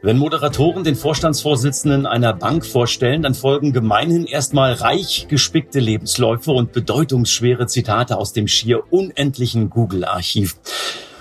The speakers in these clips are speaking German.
Wenn Moderatoren den Vorstandsvorsitzenden einer Bank vorstellen, dann folgen gemeinhin erstmal reich gespickte Lebensläufe und bedeutungsschwere Zitate aus dem schier unendlichen Google-Archiv.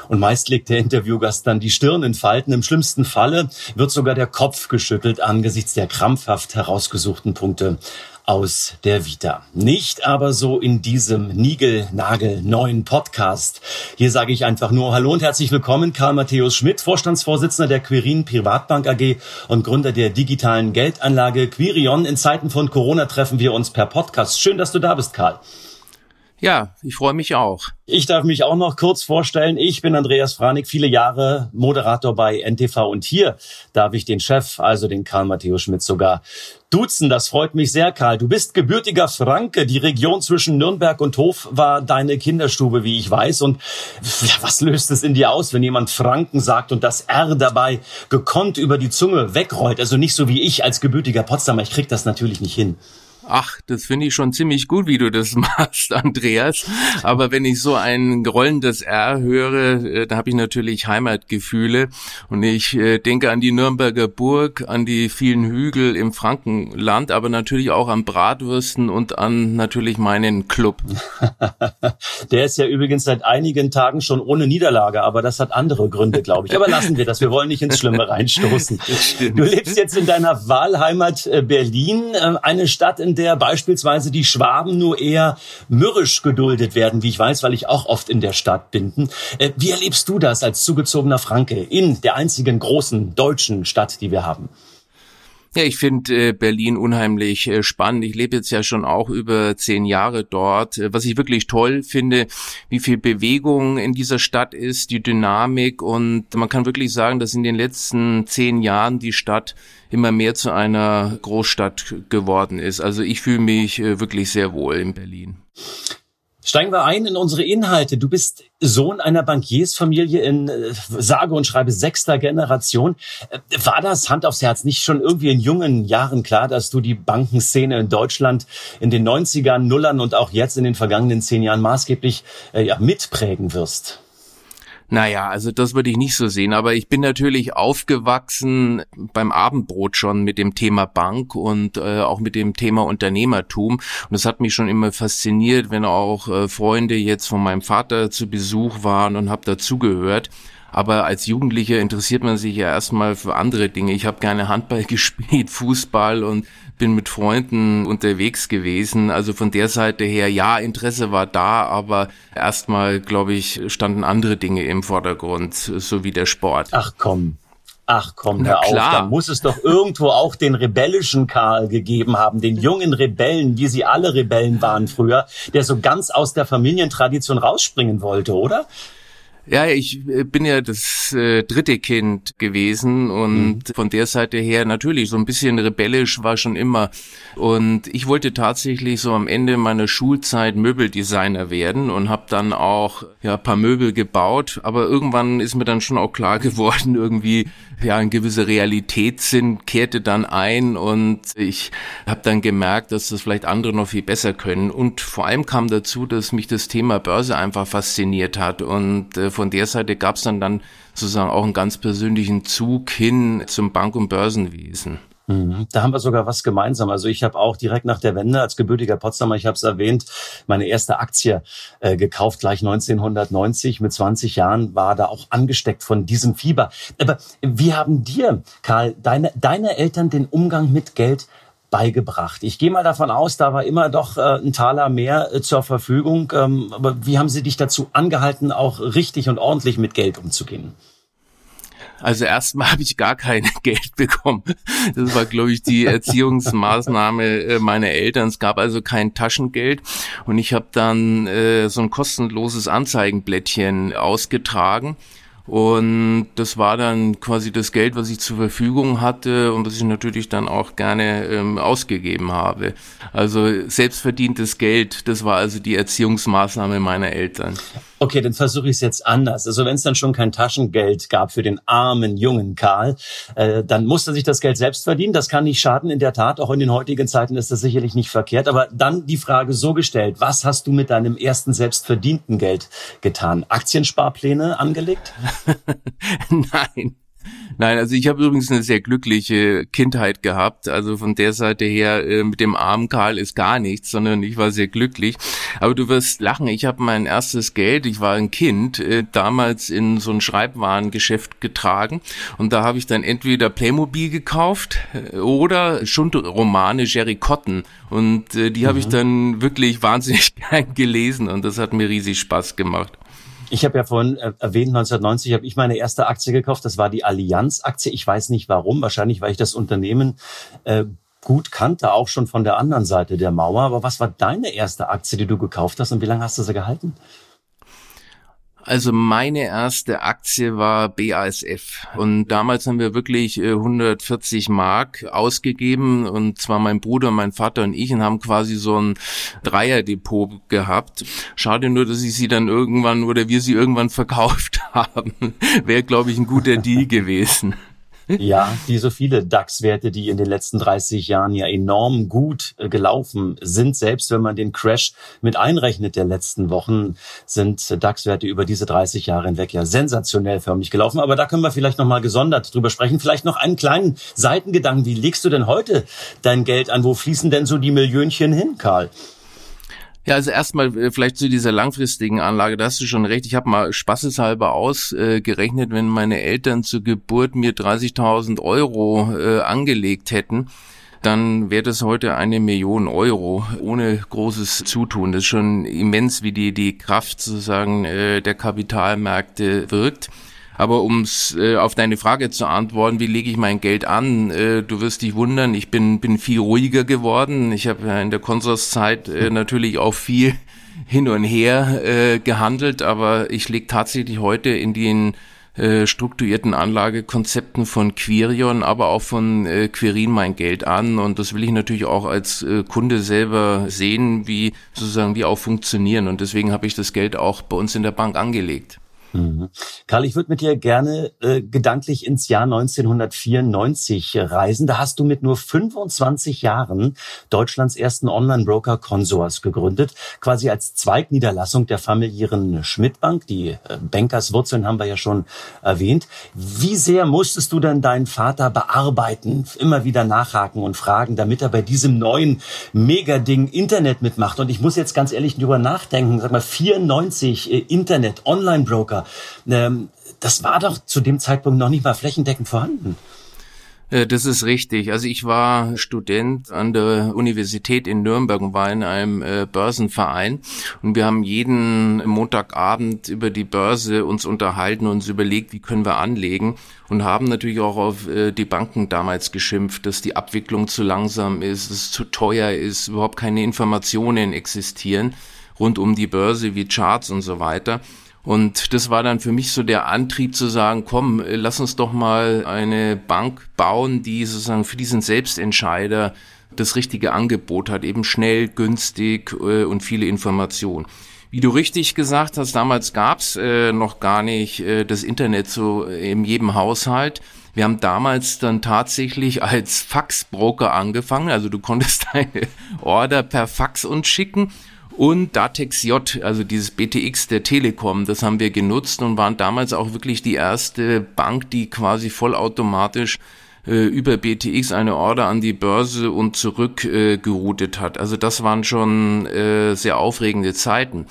Und meist legt der Interviewgast dann die Stirn in Falten. Im schlimmsten Falle wird sogar der Kopf geschüttelt angesichts der krampfhaft herausgesuchten Punkte aus der Vita. Nicht aber so in diesem Nigel-Nagel neuen Podcast. Hier sage ich einfach nur Hallo und herzlich willkommen, Karl Matthäus Schmidt, Vorstandsvorsitzender der Quirin Privatbank AG und Gründer der digitalen Geldanlage Quirion. In Zeiten von Corona treffen wir uns per Podcast. Schön, dass du da bist, Karl. Ja, ich freue mich auch. Ich darf mich auch noch kurz vorstellen. Ich bin Andreas Franig, viele Jahre Moderator bei NTV und hier darf ich den Chef, also den Karl Matthäus Schmidt sogar duzen. Das freut mich sehr, Karl. Du bist gebürtiger Franke. Die Region zwischen Nürnberg und Hof war deine Kinderstube, wie ich weiß. Und ja, was löst es in dir aus, wenn jemand Franken sagt und das R dabei gekonnt über die Zunge wegrollt? Also nicht so wie ich als gebürtiger Potsdamer. Ich krieg das natürlich nicht hin. Ach, das finde ich schon ziemlich gut, wie du das machst, Andreas. Aber wenn ich so ein rollendes R höre, äh, da habe ich natürlich Heimatgefühle. Und ich äh, denke an die Nürnberger Burg, an die vielen Hügel im Frankenland, aber natürlich auch an Bratwürsten und an natürlich meinen Club. Der ist ja übrigens seit einigen Tagen schon ohne Niederlage, aber das hat andere Gründe, glaube ich. Aber lassen wir das. Wir wollen nicht ins Schlimme reinstoßen. Du lebst jetzt in deiner Wahlheimat äh, Berlin, eine Stadt, in der beispielsweise die Schwaben nur eher mürrisch geduldet werden, wie ich weiß, weil ich auch oft in der Stadt bin. Äh, wie erlebst du das als zugezogener Franke in der einzigen großen deutschen Stadt, die wir haben? Ja, ich finde äh, Berlin unheimlich äh, spannend. Ich lebe jetzt ja schon auch über zehn Jahre dort. Äh, was ich wirklich toll finde, wie viel Bewegung in dieser Stadt ist, die Dynamik und man kann wirklich sagen, dass in den letzten zehn Jahren die Stadt immer mehr zu einer Großstadt geworden ist. Also ich fühle mich äh, wirklich sehr wohl in Berlin. Steigen wir ein in unsere Inhalte. Du bist Sohn einer Bankiersfamilie in äh, sage und schreibe sechster Generation. Äh, war das Hand aufs Herz nicht schon irgendwie in jungen Jahren klar, dass du die Bankenszene in Deutschland in den 90ern, Nullern und auch jetzt in den vergangenen zehn Jahren maßgeblich äh, ja, mitprägen wirst? Naja, also das würde ich nicht so sehen, aber ich bin natürlich aufgewachsen beim Abendbrot schon mit dem Thema Bank und äh, auch mit dem Thema Unternehmertum. Und das hat mich schon immer fasziniert, wenn auch äh, Freunde jetzt von meinem Vater zu Besuch waren und habe dazugehört. Aber als Jugendlicher interessiert man sich ja erstmal für andere Dinge. Ich habe gerne Handball gespielt, Fußball und bin mit Freunden unterwegs gewesen. Also von der Seite her, ja, Interesse war da, aber erstmal, glaube ich, standen andere Dinge im Vordergrund, so wie der Sport. Ach komm. Ach komm, hör auf, da muss es doch irgendwo auch den rebellischen Karl gegeben haben, den jungen Rebellen, wie sie alle Rebellen waren früher, der so ganz aus der Familientradition rausspringen wollte, oder? Ja, ich äh, bin ja das äh, dritte Kind gewesen und mhm. von der Seite her natürlich so ein bisschen rebellisch war schon immer. Und ich wollte tatsächlich so am Ende meiner Schulzeit Möbeldesigner werden und habe dann auch ja paar Möbel gebaut. Aber irgendwann ist mir dann schon auch klar geworden, irgendwie ja ein gewisser Realitätssinn kehrte dann ein und ich habe dann gemerkt, dass das vielleicht andere noch viel besser können. Und vor allem kam dazu, dass mich das Thema Börse einfach fasziniert hat und äh, von der Seite gab es dann dann sozusagen auch einen ganz persönlichen Zug hin zum Bank- und Börsenwesen. Mhm. Da haben wir sogar was gemeinsam. Also ich habe auch direkt nach der Wende als gebürtiger Potsdamer, ich habe es erwähnt, meine erste Aktie äh, gekauft, gleich 1990 mit 20 Jahren, war da auch angesteckt von diesem Fieber. Aber wie haben dir, Karl, deine, deine Eltern den Umgang mit Geld beigebracht. Ich gehe mal davon aus, da war immer doch äh, ein Taler mehr äh, zur Verfügung. Ähm, aber wie haben sie dich dazu angehalten, auch richtig und ordentlich mit Geld umzugehen? Also erstmal habe ich gar kein Geld bekommen. Das war, glaube ich, die Erziehungsmaßnahme äh, meiner Eltern. Es gab also kein Taschengeld und ich habe dann äh, so ein kostenloses Anzeigenblättchen ausgetragen Und das war dann quasi das Geld, was ich zur Verfügung hatte und was ich natürlich dann auch gerne ähm, ausgegeben habe. Also selbstverdientes Geld, das war also die Erziehungsmaßnahme meiner Eltern. Okay, dann versuche ich es jetzt anders. Also wenn es dann schon kein Taschengeld gab für den armen jungen Karl, äh, dann musste sich das Geld selbst verdienen. Das kann nicht schaden, in der Tat. Auch in den heutigen Zeiten ist das sicherlich nicht verkehrt. Aber dann die Frage so gestellt, was hast du mit deinem ersten selbstverdienten Geld getan? Aktiensparpläne angelegt? Nein. Nein, also ich habe übrigens eine sehr glückliche Kindheit gehabt. Also von der Seite her äh, mit dem armen Karl ist gar nichts, sondern ich war sehr glücklich. Aber du wirst lachen. Ich habe mein erstes Geld, ich war ein Kind, äh, damals in so ein Schreibwarengeschäft getragen und da habe ich dann entweder Playmobil gekauft äh, oder Schundromane Jerry Cotton und äh, die mhm. habe ich dann wirklich wahnsinnig gern gelesen und das hat mir riesig Spaß gemacht. Ich habe ja vorhin äh, erwähnt, 1990 habe ich meine erste Aktie gekauft. Das war die Allianz-Aktie. Ich weiß nicht warum. Wahrscheinlich, weil ich das Unternehmen äh, gut kannte, auch schon von der anderen Seite der Mauer. Aber was war deine erste Aktie, die du gekauft hast und wie lange hast du sie gehalten? Also meine erste Aktie war BASF und damals haben wir wirklich 140 äh, Mark ausgegeben und zwar mein Bruder, mein Vater und ich und haben quasi so ein Dreierdepot gehabt. Schade nur, dass ich sie dann irgendwann oder wir sie irgendwann verkauft haben. Wäre, glaube ich, ein guter Deal gewesen. Ja, wie so viele DAX-Werte, die in den letzten 30 Jahren ja enorm gut äh, gelaufen sind. Selbst wenn man den Crash mit einrechnet der letzten Wochen, sind DAX-Werte über diese 30 Jahre hinweg ja sensationell förmlich gelaufen. Aber da können wir vielleicht nochmal gesondert drüber sprechen. Vielleicht noch einen kleinen Seitengedanken. Wie legst du denn heute dein Geld an? Wo fließen denn so die Millionchen hin, Karl? Ja, also erstmal äh, vielleicht zu dieser langfristigen Anlage, da hast du schon recht. Ich habe mal spaßeshalber ausgerechnet, wenn meine Eltern zur Geburt mir 30.000 Euro äh, angelegt hätten, dann wäre das heute eine Million Euro ohne großes Zutun. Das ist schon immens, wie die, die Kraft sozusagen äh, der Kapitalmärkte wirkt. Aber ums äh, auf deine Frage zu antworten, wie lege ich mein Geld an? Äh, du wirst dich wundern, ich bin bin viel ruhiger geworden. Ich habe ja in der Konsorszeit äh, natürlich auch viel hin und her äh, gehandelt, aber ich lege tatsächlich heute in den äh, strukturierten Anlagekonzepten von Quirion, aber auch von äh, Quirin mein Geld an und das will ich natürlich auch als äh, Kunde selber sehen, wie sozusagen die auch funktionieren und deswegen habe ich das Geld auch bei uns in der Bank angelegt. Mhm. Karl, ich würde mit dir gerne äh, gedanklich ins Jahr 1994 reisen. Da hast du mit nur 25 Jahren Deutschlands ersten Online-Broker Consors gegründet, quasi als Zweigniederlassung der familiären Schmidt-Bank. Die äh, Bankerswurzeln haben wir ja schon erwähnt. Wie sehr musstest du denn deinen Vater bearbeiten, immer wieder nachhaken und fragen, damit er bei diesem neuen Megading Internet mitmacht? Und ich muss jetzt ganz ehrlich drüber nachdenken, sag mal, 94 äh, Internet, Online-Broker, ähm, das war doch zu dem Zeitpunkt noch nicht mal flächendeckend vorhanden. Äh, das ist richtig. Also ich war Student an der Universität in Nürnberg und war in einem äh, Börsenverein und wir haben jeden Montagabend über die Börse uns unterhalten und uns überlegt, wie können wir anlegen und haben natürlich auch auf äh, die Banken damals geschimpft, dass die Abwicklung zu langsam ist, es zu teuer ist, überhaupt keine Informationen existieren rund um die Börse wie Charts und so weiter. Und das war dann für mich so der Antrieb zu sagen, komm, äh, lass uns doch mal eine Bank bauen, die sozusagen für diesen Selbstentscheider das richtige Angebot hat, eben schnell, günstig äh, und viele Informationen. Wie du richtig gesagt hast, damals gab's äh, noch gar nicht äh, das Internet so in jedem Haushalt. Wir haben damals dann tatsächlich als Faxbroker angefangen, also du konntest deine Order per Fax uns schicken und Datex J, also dieses BTX der Telekom, das haben wir genutzt und waren damals auch wirklich die erste Bank, die quasi vollautomatisch äh, über BTX eine Order an die Börse und zurück äh, geroutet hat. Also das waren schon äh, sehr aufregende Zeiten.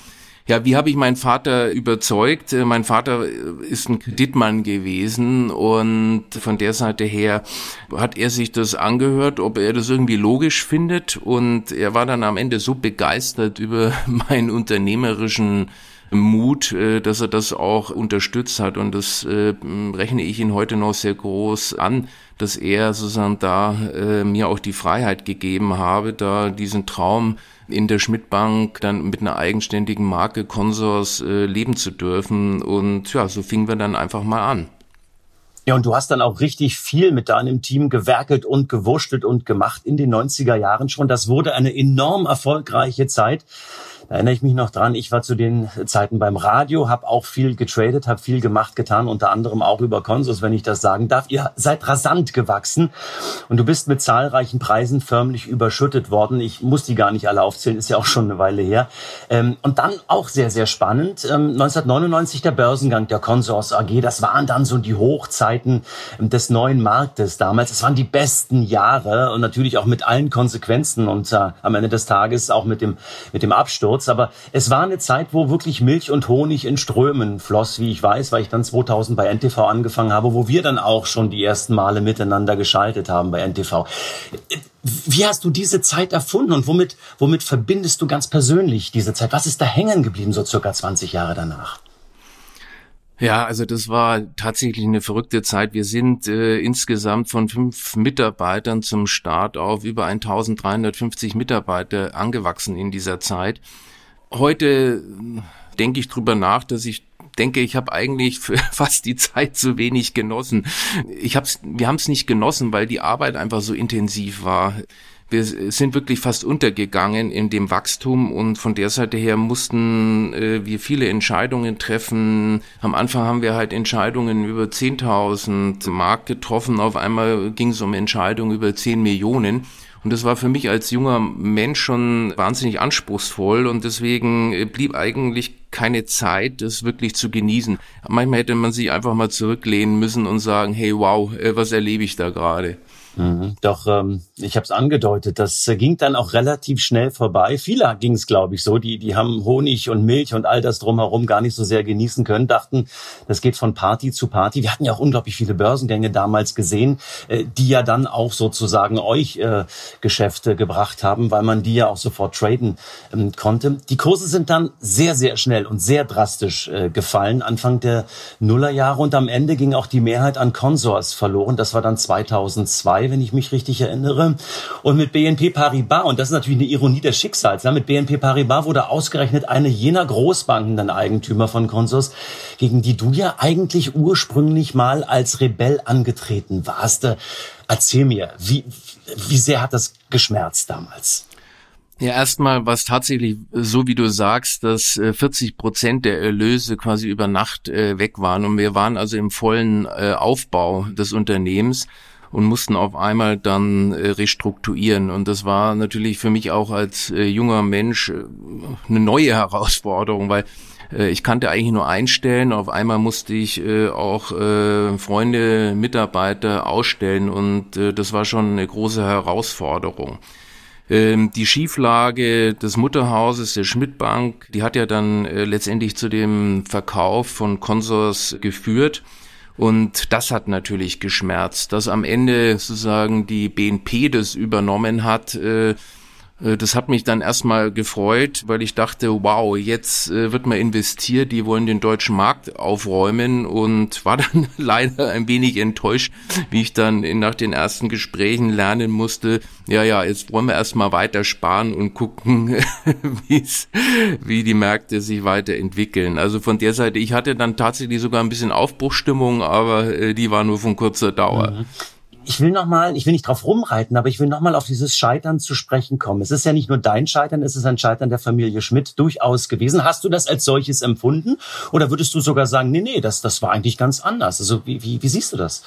Ja, wie habe ich meinen Vater überzeugt? Äh, mein Vater äh, ist ein Kreditmann gewesen und von der Seite her hat er sich das angehört, ob er das irgendwie logisch findet und er war dann am Ende so begeistert über meinen unternehmerischen Mut, äh, dass er das auch unterstützt hat und das rechne ich ihn heute noch sehr groß an, dass er sozusagen da äh, mir auch die Freiheit gegeben habe, da diesen Traum in der Schmidtbank dann mit einer eigenständigen Marke Consors äh, leben zu dürfen. Und ja, so fingen wir dann einfach mal an. Ja, und du hast dann auch richtig viel mit deinem Team gewerkelt und gewurschtelt und gemacht in den 90er Jahren schon. Das wurde eine enorm erfolgreiche Zeit. Da erinnere ich mich noch dran, ich war zu den Zeiten beim Radio, habe auch viel getradet, habe viel gemacht, getan, unter anderem auch über Consus, wenn ich das sagen darf. Ihr seid rasant gewachsen und du bist mit zahlreichen Preisen förmlich überschüttet worden. Ich muss die gar nicht alle aufzählen, ist ja auch schon eine Weile her. Ähm, und dann auch sehr, sehr spannend, 1999 ähm, der Börsengang der Consors AG, das waren dann so die Hochzeiten des neuen Marktes damals. Es waren die besten Jahre und natürlich auch mit allen Konsequenzen und äh, am Ende des Tages auch mit dem, mit dem Absturz kurz, aber es war eine Zeit, wo wirklich Milch und Honig in Strömen floss, wie ich weiß, weil ich dann 2000 bei NTV angefangen habe, wo wir dann auch schon die ersten Male miteinander geschaltet haben bei NTV. Wie hast du diese Zeit erfunden und womit, womit verbindest du ganz persönlich diese Zeit? Was ist da hängen geblieben, so circa 20 Jahre danach? Ja, also das war tatsächlich eine verrückte Zeit. Wir sind äh, insgesamt von fünf Mitarbeitern zum Start auf über 1350 Mitarbeiter angewachsen in dieser Zeit. Heute denke ich drüber nach, dass ich denke, ich habe eigentlich fast die Zeit zu wenig genossen. Ich hab's, wir haben es nicht genossen, weil die Arbeit einfach so intensiv war. Wir sind wirklich fast untergegangen in dem Wachstum und von der Seite her mussten äh, wir viele Entscheidungen treffen. Am Anfang haben wir halt Entscheidungen über 10.000 Mark getroffen. Auf einmal ging es um Entscheidungen über 10 Millionen. Und das war für mich als junger Mensch schon wahnsinnig anspruchsvoll und deswegen äh, blieb eigentlich keine Zeit, das wirklich zu genießen. Manchmal hätte man sich einfach mal zurücklehnen müssen und sagen, hey wow, äh, was erlebe ich da gerade? Mhm. Doch ähm, ich habe es angedeutet, das äh, ging dann auch relativ schnell vorbei. Viele ging es, glaube ich, so, die die haben Honig und Milch und all das drumherum gar nicht so sehr genießen können, dachten, das geht von Party zu Party. Wir hatten ja auch unglaublich viele Börsengänge damals gesehen, äh, die ja dann auch sozusagen euch äh, Geschäfte gebracht haben, weil man die ja auch sofort traden ähm, konnte. Die Kurse sind dann sehr sehr schnell und sehr drastisch äh, gefallen Anfang der Nullerjahre und am Ende ging auch die Mehrheit an Consors verloren. Das war dann 2002 wenn ich mich richtig erinnere. Und mit BNP Paribas, und das ist natürlich eine Ironie des Schicksals, mit BNP Paribas wurde ausgerechnet eine jener Großbanken dann Eigentümer von Consors, gegen die du ja eigentlich ursprünglich mal als Rebell angetreten warst. Erzähl mir, wie, wie sehr hat das geschmerzt damals? Ja, erstmal war es tatsächlich so, wie du sagst, dass 40 äh, Prozent der Erlöse quasi über Nacht äh, weg waren und wir waren also im vollen äh, Aufbau des Unternehmens und mussten auf einmal dann äh, restrukturieren. Und das war natürlich für mich auch als äh, junger Mensch äh, eine neue Herausforderung, weil ich kannte eigentlich nur einstellen. Auf einmal musste ich auch Freunde, Mitarbeiter ausstellen und das war schon eine große Herausforderung. Ähm, die Schieflage des Mutterhauses der Schmidtbank, die hat ja dann letztendlich zu dem Verkauf von Consors geführt. Und das hat natürlich geschmerzt, dass am Ende sozusagen die BNP das übernommen hat. Äh, das hat mich dann erstmal gefreut, weil ich dachte, wow, jetzt äh, wird man investiert, die wollen den deutschen Markt aufräumen und war dann leider ein wenig enttäuscht, wie ich dann nach den ersten Gesprächen lernen musste, ja, ja, jetzt wollen wir erstmal weiter sparen und gucken, wie die Märkte sich weiterentwickeln. Also von der Seite, ich hatte dann tatsächlich sogar ein bisschen Aufbruchstimmung, aber äh, die war nur von kurzer Dauer. Mhm ich will noch mal, ich will nicht drauf rumreiten, aber ich will noch mal auf dieses Scheitern zu sprechen kommen. Es ist ja nicht nur dein Scheitern, es ist ein Scheitern der Familie Schmidt durchaus gewesen. Hast du das als solches empfunden? Oder würdest du sogar sagen, nee, nee, das, das war eigentlich ganz anders? Also wie, wie, wie siehst du das?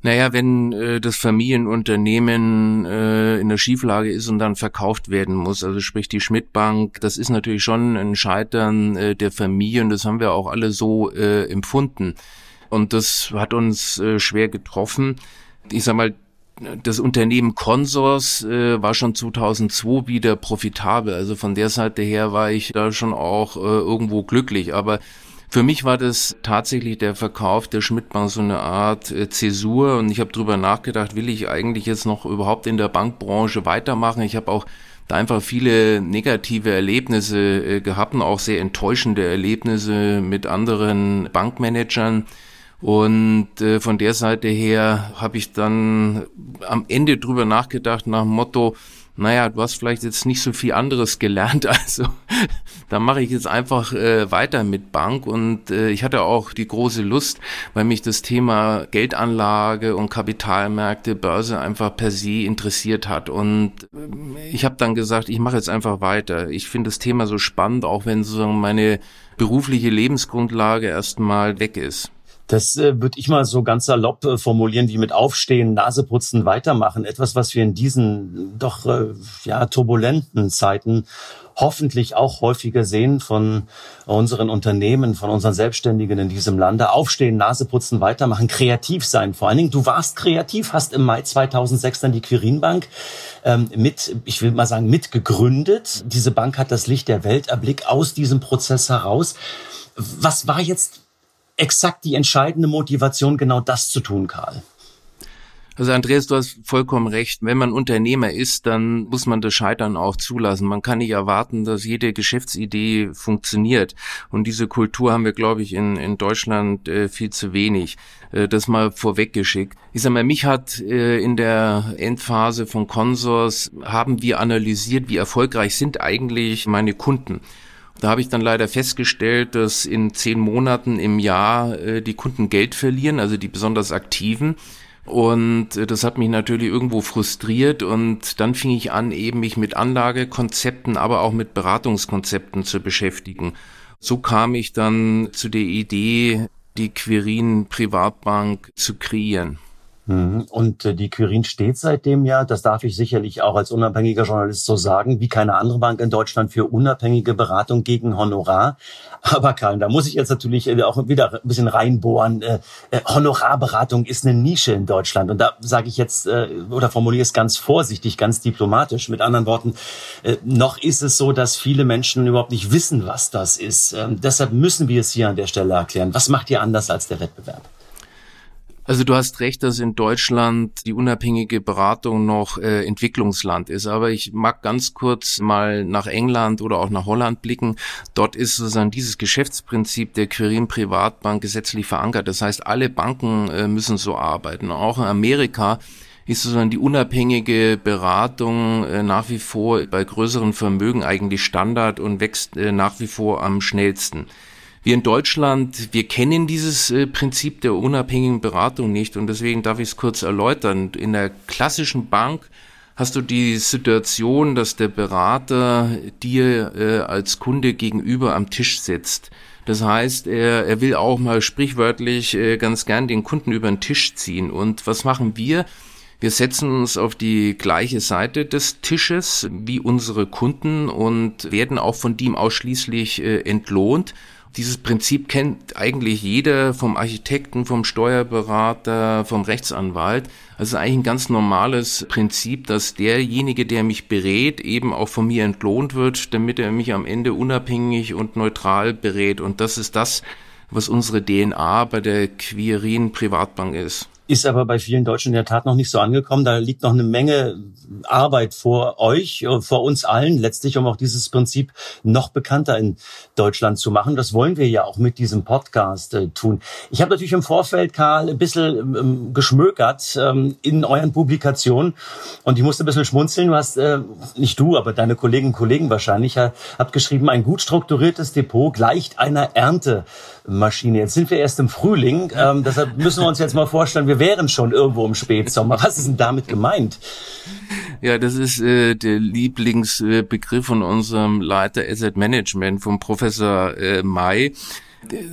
Naja, wenn äh, das Familienunternehmen äh, in der Schieflage ist und dann verkauft werden muss, also sprich die Schmidt-Bank, das ist natürlich schon ein Scheitern äh, der Familie und das haben wir auch alle so äh, empfunden. Und das hat uns äh, schwer getroffen. Ich sag mal, das Unternehmen Consors äh, war schon 2002 wieder profitabel. Also von der Seite her war ich da schon auch äh, irgendwo glücklich. Aber für mich war das tatsächlich der Verkauf der Schmidtbank so eine Art äh, Zäsur. Und ich habe drüber nachgedacht, will ich eigentlich jetzt noch überhaupt in der Bankbranche weitermachen? Ich habe auch da einfach viele negative Erlebnisse äh, gehabt und auch sehr enttäuschende Erlebnisse mit anderen Bankmanagern. Und äh, von der Seite her habe ich dann am Ende drüber nachgedacht nach dem Motto, naja, du hast vielleicht jetzt nicht so viel anderes gelernt, also da mache ich jetzt einfach äh, weiter mit Bank und äh, ich hatte auch die große Lust, weil mich das Thema Geldanlage und Kapitalmärkte, Börse einfach per se interessiert hat und äh, ich habe dann gesagt, ich mache jetzt einfach weiter. Ich finde das Thema so spannend, auch wenn sozusagen meine berufliche Lebensgrundlage erstmal weg ist. Das äh, würde ich mal so ganz salopp äh, formulieren, wie mit Aufstehen, Naseputzen, weitermachen. Etwas, was wir in diesen doch äh, ja turbulenten Zeiten hoffentlich auch häufiger sehen von unseren Unternehmen, von unseren Selbstständigen in diesem Lande. Aufstehen, Naseputzen, weitermachen, kreativ sein. Vor allen Dingen, du warst kreativ, hast im Mai 2006 dann die Quirinbank ähm, mit, ich will mal sagen, mitgegründet. Diese Bank hat das Licht der Welt erblickt aus diesem Prozess heraus. Was war jetzt exakt die entscheidende Motivation, genau das zu tun, Karl? Also Andreas, du hast vollkommen recht. Wenn man Unternehmer ist, dann muss man das Scheitern auch zulassen. Man kann nicht erwarten, dass jede Geschäftsidee funktioniert. Und diese Kultur haben wir, glaube ich, in, in Deutschland äh, viel zu wenig. Äh, das mal vorweggeschickt. Ich sag mal, mich hat äh, in der Endphase von Consors haben wir analysiert, wie erfolgreich sind eigentlich meine Kunden. Da habe ich dann leider festgestellt, dass in zehn Monaten im Jahr äh, die Kunden Geld verlieren, also die besonders aktiven. Und äh, das hat mich natürlich irgendwo frustriert und dann fing ich an, eben mich mit Anlagekonzepten, aber auch mit Beratungskonzepten zu beschäftigen. So kam ich dann zu der Idee, die Quirin Privatbank zu kreieren. Mhm. Und äh, die Quirin steht seitdem ja, das darf ich sicherlich auch als unabhängiger Journalist so sagen, wie keine andere Bank in Deutschland für unabhängige Beratung gegen Honorar. Aber Karl, da muss ich jetzt natürlich äh, auch wieder ein bisschen reinbohren. Äh, Honorarberatung ist eine Nische in Deutschland. Und da sage ich jetzt oder formuliere es ganz vorsichtig, ganz diplomatisch. Mit anderen Worten, noch ist es so, dass viele Menschen überhaupt nicht wissen, was das ist. Ähm, deshalb müssen wir es hier an der Stelle erklären. Was macht ihr anders als der Wettbewerb? Also du hast recht, dass in Deutschland die unabhängige Beratung noch äh, Entwicklungsland ist. Aber ich mag ganz kurz mal nach England oder auch nach Holland blicken. Dort ist sozusagen dieses Geschäftsprinzip der Quirin Privatbank gesetzlich verankert. Das heißt, alle Banken äh, müssen so arbeiten. Auch in Amerika ist sozusagen die unabhängige Beratung äh, nach wie vor bei größeren Vermögen eigentlich Standard und wächst äh, nach wie vor am schnellsten. Wir in Deutschland, wir kennen dieses äh, Prinzip der unabhängigen Beratung nicht und deswegen darf ich es kurz erläutern. In der klassischen Bank hast du die Situation, dass der Berater dir äh, als Kunde gegenüber am Tisch sitzt. Das heißt, er, er will auch mal sprichwörtlich äh, ganz gern den Kunden über den Tisch ziehen. Und was machen wir? Wir setzen uns auf die gleiche Seite des Tisches wie unsere Kunden und werden auch von dem ausschließlich entlohnt. Dieses Prinzip kennt eigentlich jeder vom Architekten, vom Steuerberater, vom Rechtsanwalt. Also eigentlich ein ganz normales Prinzip, dass derjenige, der mich berät, eben auch von mir entlohnt wird, damit er mich am Ende unabhängig und neutral berät. Und das ist das, was unsere DNA bei der Quirin Privatbank ist ist aber bei vielen Deutschen in der Tat noch nicht so angekommen. Da liegt noch eine Menge Arbeit vor euch, äh, vor uns allen letztlich, um auch dieses Prinzip noch bekannter in Deutschland zu machen. Das wollen wir ja auch mit diesem Podcast äh, tun. Ich habe natürlich im Vorfeld, Karl, ein bisschen ähm, geschmökert ähm, in euren Publikationen und ich musste ein bisschen schmunzeln. Du hast, äh, nicht du, aber deine Kolleginnen und Kollegen wahrscheinlich, habt geschrieben, ein gut strukturiertes Depot gleicht einer Ernte. Maschine. Jetzt sind wir erst im Frühling, ähm, deshalb müssen wir uns jetzt mal vorstellen, wir wären schon irgendwo im Spätsommer. Was ist denn damit gemeint? Ja, das ist äh, der Lieblingsbegriff von unserem Leiter Asset Management, vom Professor äh, May.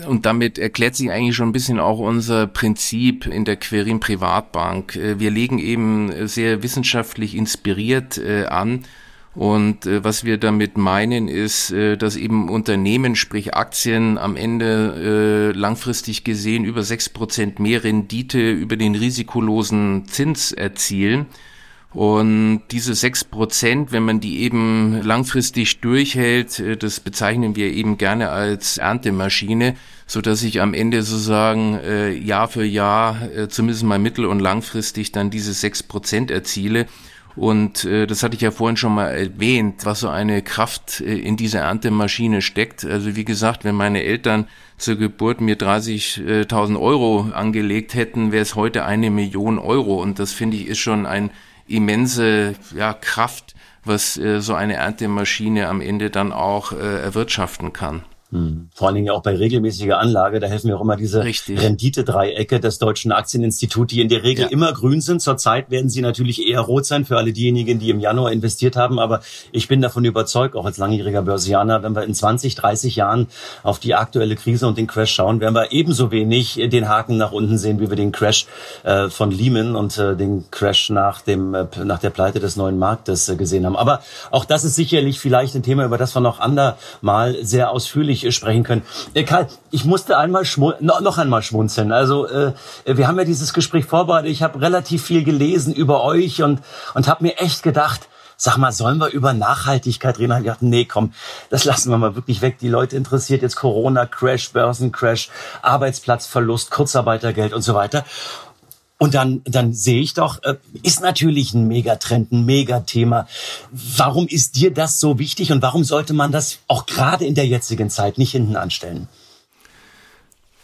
Und damit erklärt sich eigentlich schon ein bisschen auch unser Prinzip in der Querin Privatbank. Äh, wir legen eben sehr wissenschaftlich inspiriert äh, an und äh, was wir damit meinen, ist, äh, dass eben Unternehmen, sprich Aktien, am Ende äh, langfristig gesehen über sechs Prozent mehr Rendite über den risikolosen Zins erzielen. Und diese sechs Prozent, wenn man die eben langfristig durchhält, äh, das bezeichnen wir eben gerne als Erntemaschine, so dass ich am Ende sozusagen äh, Jahr für Jahr, äh, zumindest mal mittel- und langfristig, dann diese sechs Prozent erziele. Und äh, das hatte ich ja vorhin schon mal erwähnt, was so eine Kraft äh, in dieser Erntemaschine steckt. Also wie gesagt, wenn meine Eltern zur Geburt mir 30.000 Euro angelegt hätten, wäre es heute eine Million Euro. Und das finde ich ist schon ein immense ja, Kraft, was äh, so eine Erntemaschine am Ende dann auch äh, erwirtschaften kann. Hm. Vor allen Dingen auch bei regelmäßiger Anlage, da helfen mir auch immer diese Renditedreiecke des Deutschen Aktieninstituts, die in der Regel ja. immer grün sind. Zurzeit werden sie natürlich eher rot sein für alle diejenigen, die im Januar investiert haben. Aber ich bin davon überzeugt, auch als langjähriger Börsianer, wenn wir in 20, 30 Jahren auf die aktuelle Krise und den Crash schauen, werden wir ebenso wenig den Haken nach unten sehen, wie wir den Crash äh, von Lehman und äh, den Crash nach dem äh, nach der Pleite des neuen Marktes äh, gesehen haben. Aber auch das ist sicherlich vielleicht ein Thema, über das wir noch andermal sehr ausführlich sprechen können. Äh, Karl, ich musste einmal noch, noch einmal schmunzeln. Also äh, wir haben ja dieses Gespräch vorbereitet. Ich habe relativ viel gelesen über euch und und habe mir echt gedacht, sag mal, sollen wir über Nachhaltigkeit reden? Ich dachte, nee, komm, das lassen wir mal wirklich weg. Die Leute interessiert jetzt Corona, Crash, Börsencrash, Arbeitsplatzverlust, Kurzarbeitergeld und so weiter. Und dann, dann sehe ich doch, äh, ist natürlich ein Megatrend, ein Megathema. Warum ist dir das so wichtig und warum sollte man das auch gerade in der jetzigen Zeit nicht hinten anstellen?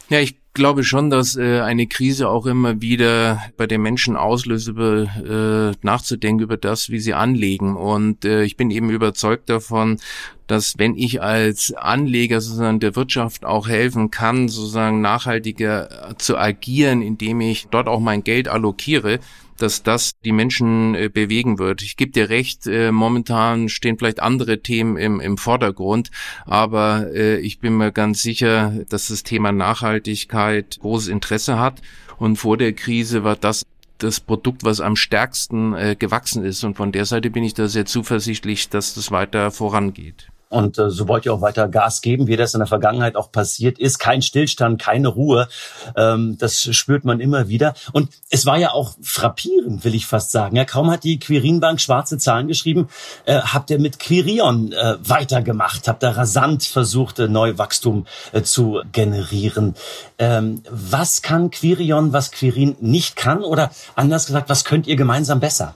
Ja, ich glaube schon, dass äh, eine Krise auch immer wieder bei den Menschen auslöst, äh, nachzudenken über das, wie sie anlegen. Und äh, ich bin eben überzeugt davon, dass wenn ich als Anleger sozusagen der Wirtschaft auch helfen kann, sozusagen nachhaltiger zu agieren, indem ich dort auch mein Geld allokiere, dass das die Menschen äh, bewegen wird. Ich gebe dir recht, äh, momentan stehen vielleicht andere Themen im, im Vordergrund, aber äh, ich bin mir ganz sicher, dass das Thema Nachhaltigkeit großes Interesse hat. Und vor der Krise war das das Produkt, was am stärksten äh, gewachsen ist. Und von der Seite bin ich da sehr zuversichtlich, dass das weiter vorangeht. Und äh, so wollt ihr auch weiter Gas geben, wie das in der Vergangenheit auch passiert ist. Kein Stillstand, keine Ruhe. Ähm, das spürt man immer wieder. Und es war ja auch frappierend, will ich fast sagen. Ja, kaum hat die Quirinbank schwarze Zahlen geschrieben, äh, habt ihr mit Quirion äh, weitergemacht, habt da rasant versucht, äh, Neuwachstum äh, zu generieren. Ähm, was kann Quirion, was Quirin nicht kann? Oder anders gesagt, was könnt ihr gemeinsam besser?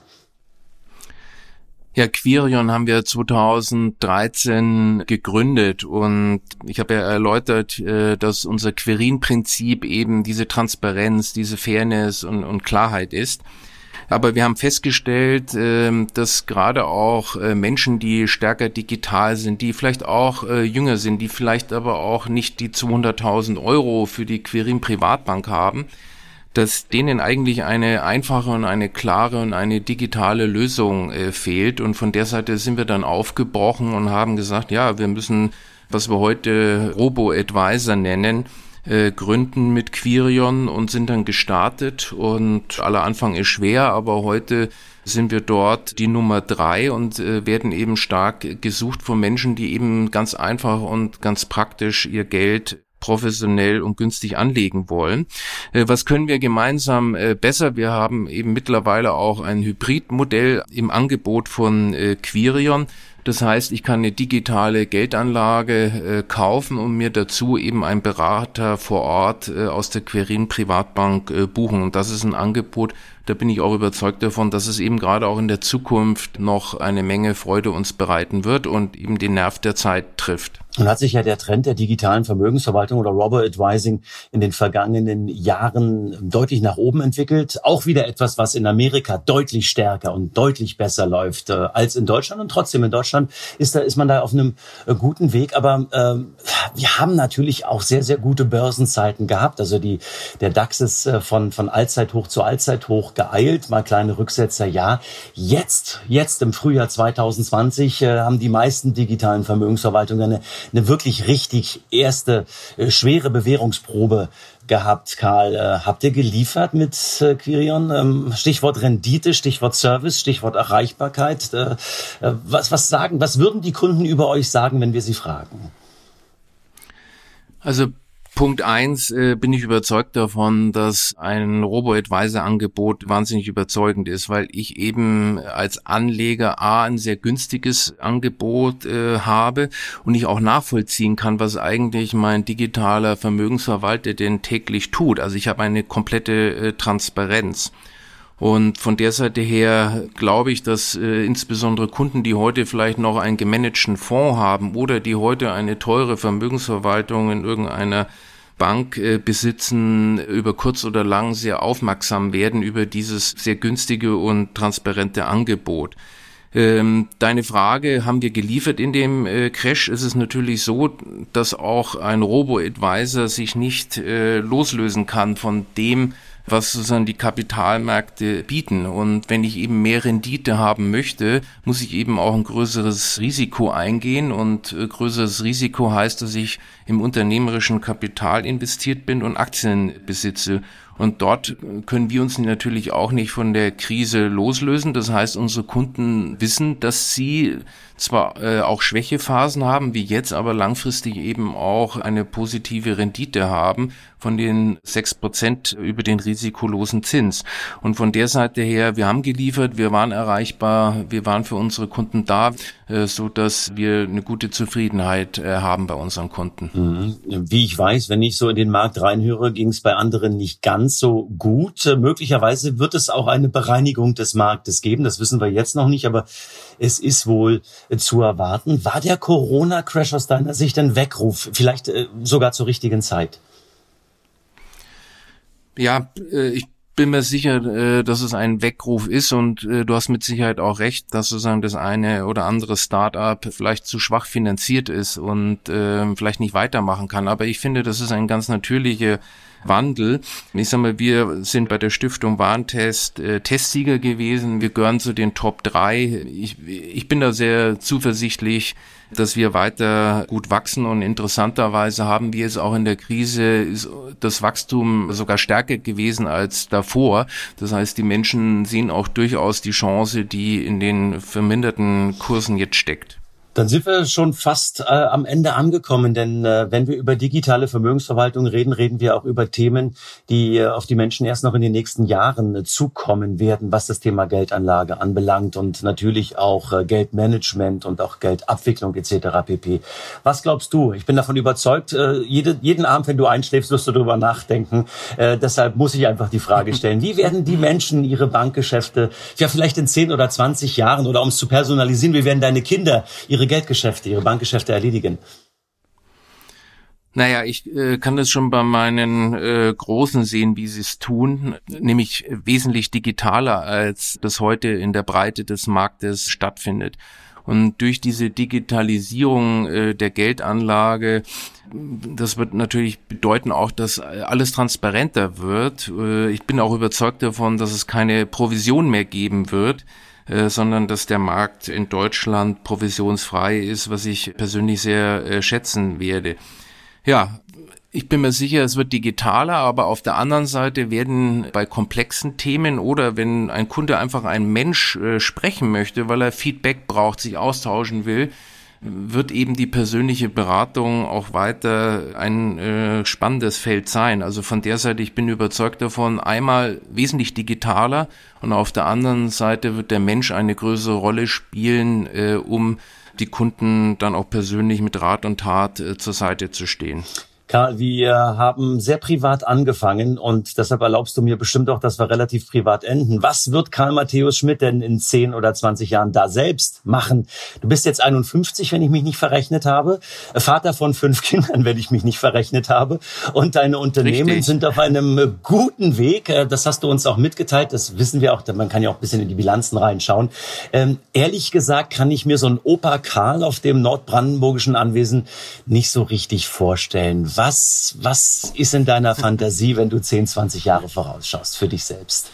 Ja, Quirion haben wir 2013 gegründet und ich habe ja erläutert, äh, dass unser Quirin-Prinzip eben diese Transparenz, diese Fairness und, und Klarheit ist. Aber wir haben festgestellt, ähm, dass gerade auch äh, Menschen, die stärker digital sind, die vielleicht auch äh, jünger sind, die vielleicht aber auch nicht die 200.000 Euro für die Quirin Privatbank haben, dass denen eigentlich eine einfache und eine klare und eine digitale Lösung äh, fehlt. Und von der Seite sind wir dann aufgebrochen und haben gesagt, ja, wir müssen, was wir heute Robo-Advisor nennen, äh, gründen mit Quirion und sind dann gestartet. Und aller Anfang ist schwer, aber heute sind wir dort die Nummer drei und äh, werden eben stark gesucht von Menschen, die eben ganz einfach und ganz praktisch ihr Geld professionell und günstig anlegen wollen. Äh, was können wir gemeinsam äh, besser? Wir haben eben mittlerweile auch ein Hybridmodell im Angebot von äh, Quirion. Das heißt, ich kann eine digitale Geldanlage kaufen und mir dazu eben einen Berater vor Ort aus der Quirin Privatbank buchen. Und das ist ein Angebot, da bin ich auch überzeugt davon, dass es eben gerade auch in der Zukunft noch eine Menge Freude uns bereiten wird und eben den Nerv der Zeit trifft. Nun hat sich ja der Trend der digitalen Vermögensverwaltung oder Robo-Advising in den vergangenen Jahren deutlich nach oben entwickelt. Auch wieder etwas, was in Amerika deutlich stärker und deutlich besser läuft äh, als in Deutschland. Und trotzdem in Deutschland ist da ist man da auf einem äh, guten Weg. Aber äh, wir haben natürlich auch sehr sehr gute Börsenzeiten gehabt. Also die der DAX ist äh, von von Allzeithoch zu Allzeithoch geeilt. Mal kleine Rücksetzer, ja. Jetzt jetzt im Frühjahr 2020 äh, haben die meisten digitalen Vermögensverwaltungen eine eine wirklich richtig erste äh, schwere Bewährungsprobe gehabt, Karl. Äh, habt ihr geliefert mit äh, Quirion? Ähm, Stichwort Rendite, Stichwort Service, Stichwort Erreichbarkeit. Äh, was, was sagen, was würden die Kunden über euch sagen, wenn wir sie fragen? Also Punkt eins äh, bin ich überzeugt davon, dass ein Robo-Advisor-Angebot wahnsinnig überzeugend ist, weil ich eben als Anleger A ein sehr günstiges Angebot äh, habe und ich auch nachvollziehen kann, was eigentlich mein digitaler Vermögensverwalter denn täglich tut. Also ich habe eine komplette äh, Transparenz. Und von der Seite her glaube ich, dass äh, insbesondere Kunden, die heute vielleicht noch einen gemanagten Fonds haben oder die heute eine teure Vermögensverwaltung in irgendeiner Bank äh, besitzen, über kurz oder lang sehr aufmerksam werden über dieses sehr günstige und transparente Angebot. Ähm, deine Frage, haben wir geliefert in dem äh, Crash? Ist es natürlich so, dass auch ein Robo-Advisor sich nicht äh, loslösen kann von dem, was sozusagen die Kapitalmärkte bieten. Und wenn ich eben mehr Rendite haben möchte, muss ich eben auch ein größeres Risiko eingehen. Und äh, größeres Risiko heißt, dass ich im unternehmerischen Kapital investiert bin und Aktien besitze. Und dort können wir uns natürlich auch nicht von der Krise loslösen. Das heißt, unsere Kunden wissen, dass sie zwar äh, auch Schwächephasen haben, wie jetzt, aber langfristig eben auch eine positive Rendite haben von den sechs Prozent über den risikolosen Zins. Und von der Seite her, wir haben geliefert, wir waren erreichbar, wir waren für unsere Kunden da, äh, so dass wir eine gute Zufriedenheit äh, haben bei unseren Kunden. Mhm. Wie ich weiß, wenn ich so in den Markt reinhöre, ging es bei anderen nicht ganz so gut. Äh, möglicherweise wird es auch eine Bereinigung des Marktes geben. Das wissen wir jetzt noch nicht, aber es ist wohl zu erwarten. War der Corona-Crash aus deiner Sicht ein Weckruf, vielleicht äh, sogar zur richtigen Zeit? Ja, äh, ich bin mir sicher, äh, dass es ein Weckruf ist und du hast mit Sicherheit auch recht, dass sozusagen das eine oder andere Start-up vielleicht zu schwach finanziert ist und vielleicht nicht weitermachen kann. Aber ich finde, das ist ein ganz natürlicher Wandel. Ich sag mal, wir sind bei der Stiftung Warntest äh, Testsieger gewesen. Wir gehören zu den Top 3. Ich, ich bin da sehr zuversichtlich, dass wir weiter gut wachsen und interessanterweise haben wir es auch in der Krise das Wachstum sogar stärker gewesen als davor. Das heißt, die Menschen sehen auch durchaus die Chance, die in den verminderten Kursen jetzt steckt. Dann sind wir schon fast äh, am Ende angekommen, denn äh, wenn wir über digitale Vermögensverwaltung reden, reden wir auch über Themen, die äh, auf die Menschen erst noch in den nächsten Jahren äh, zukommen werden, was das Thema Geldanlage anbelangt und natürlich auch äh, Geldmanagement und auch Geldabwicklung etc. pp. Was glaubst du? Ich bin davon überzeugt, äh, jede, jeden Abend, wenn du einschläfst, wirst du darüber nachdenken. Äh, deshalb muss ich einfach die Frage stellen, wie werden die Menschen ihre Bankgeschäfte, ja vielleicht in 10 oder 20 Jahren oder um es zu personalisieren, wie werden deine Kinder ihre ihre Geldgeschäfte, ihre Bankgeschäfte erledigen? Naja, ich äh, kann das schon bei meinen äh, Großen sehen, wie sie es tun, nämlich wesentlich digitaler, als das heute in der Breite des Marktes stattfindet. Und durch diese Digitalisierung äh, der Geldanlage, das wird natürlich bedeuten auch, dass alles transparenter wird. Äh, ich bin auch überzeugt davon, dass es keine Provision mehr geben wird äh, sondern dass der Markt in Deutschland provisionsfrei ist, was ich persönlich sehr äh, schätzen werde. Ja, ich bin mir sicher, es wird digitaler, aber auf der anderen Seite werden bei komplexen Themen oder wenn ein Kunde einfach einen Mensch äh, sprechen möchte, weil er Feedback braucht, sich austauschen will, wird eben die persönliche Beratung auch weiter ein äh, spannendes Feld sein. Also von der Seite, ich bin überzeugt davon, einmal wesentlich digitaler und auf der anderen Seite wird der Mensch eine größere Rolle spielen, äh, um die Kunden dann auch persönlich mit Rat und Tat äh, zur Seite zu stehen. Karl, wir haben sehr privat angefangen und deshalb erlaubst du mir bestimmt auch, dass wir relativ privat enden. Was wird Karl Matthäus Schmidt denn in 10 oder 20 Jahren da selbst machen? Du bist jetzt 51, wenn ich mich nicht verrechnet habe, Vater von fünf Kindern, wenn ich mich nicht verrechnet habe und deine Unternehmen Richtig. sind auf einem guten Weg. Das hast du uns auch mitgeteilt, das wissen wir auch, man kann ja auch ein bisschen in die Bilanzen reinschauen. Ähm, ehrlich gesagt kann ich mir so ein Opa Karl auf dem nordbrandenburgischen Anwesen nicht so richtig vorstellen was, was ist in deiner Fantasie, wenn du 10, 20 Jahre vorausschaust für dich selbst?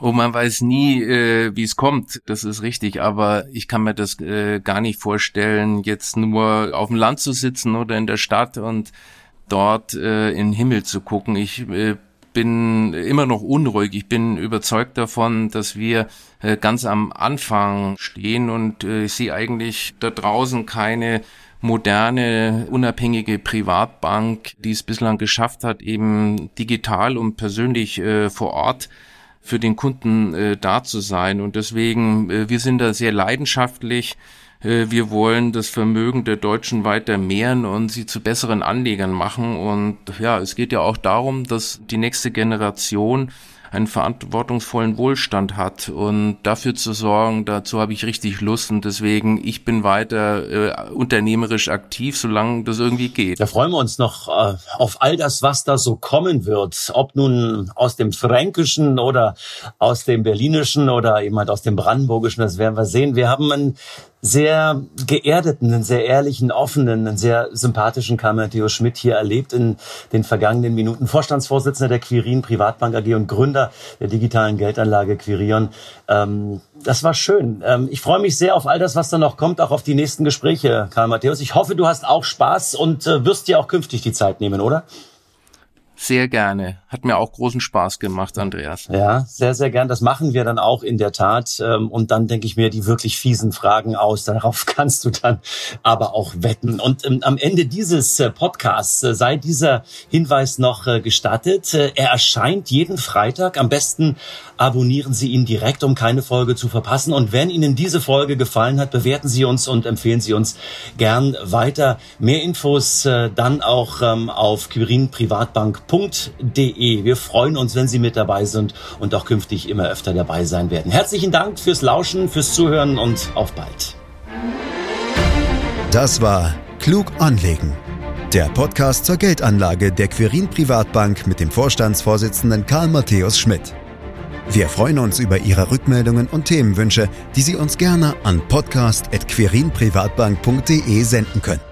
Oh, man weiß nie, äh, wie es kommt. Das ist richtig. Aber ich kann mir das äh, gar nicht vorstellen, jetzt nur auf dem Land zu sitzen oder in der Stadt und dort äh, in den Himmel zu gucken. Ich äh, bin immer noch unruhig. Ich bin überzeugt davon, dass wir äh, ganz am Anfang stehen und äh, ich sehe eigentlich da draußen keine moderne, unabhängige Privatbank, die es bislang geschafft hat, eben digital und persönlich äh, vor Ort für den Kunden äh, da zu sein. Und deswegen, äh, wir sind da sehr leidenschaftlich. Äh, wir wollen das Vermögen der Deutschen weiter mehren und sie zu besseren Anlegern machen. Und ja, es geht ja auch darum, dass die nächste Generation einen verantwortungsvollen Wohlstand hat. Und dafür zu sorgen, dazu habe ich richtig Lust und deswegen, ich bin weiter äh, unternehmerisch aktiv, solange das irgendwie geht. Da freuen wir uns noch äh, auf all das, was da so kommen wird. Ob nun aus dem Fränkischen oder aus dem Berlinischen oder eben halt aus dem Brandenburgischen, das werden wir sehen. Wir haben einen sehr geerdeten, einen sehr ehrlichen, offenen, einen sehr sympathischen Karl Matthäus Schmidt hier erlebt in den vergangenen Minuten. Vorstandsvorsitzender der Quirin Privatbank AG und Gründer der digitalen Geldanlage Quirion. Ähm, das war schön. Ähm, ich freue mich sehr auf all das, was da noch kommt, auch auf die nächsten Gespräche, Karl Matthäus. Ich hoffe, du hast auch Spaß und äh, wirst dir auch künftig die Zeit nehmen, oder? Sehr gerne. Hat mir auch großen Spaß gemacht, Andreas. Ja, sehr, sehr gern. Das machen wir dann auch in der Tat. Ähm, und dann denke ich mir die wirklich fiesen Fragen aus. Darauf kannst du dann aber auch wetten. Und ähm, am Ende dieses äh, Podcasts äh, sei dieser Hinweis noch äh, gestattet. Er erscheint jeden Freitag. Am besten abonnieren Sie ihn direkt, um keine Folge zu verpassen. Und wenn Ihnen diese Folge gefallen hat, bewerten Sie uns und empfehlen Sie uns gern weiter. Mehr Infos dann auch ähm, auf quirinprivatbank.com www.ftf.de. Wir freuen uns, wenn Sie mit dabei sind und auch künftig immer öfter dabei sein werden. Herzlichen Dank fürs Lauschen, fürs Zuhören und auf bald. Das war Klug anlegen. Der Podcast zur Geldanlage der Quirin Privatbank mit dem Vorstandsvorsitzenden Karl Matthäus Schmidt. Wir freuen uns über Ihre Rückmeldungen und Themenwünsche, die Sie uns gerne an podcast.querinprivatbank.de senden können.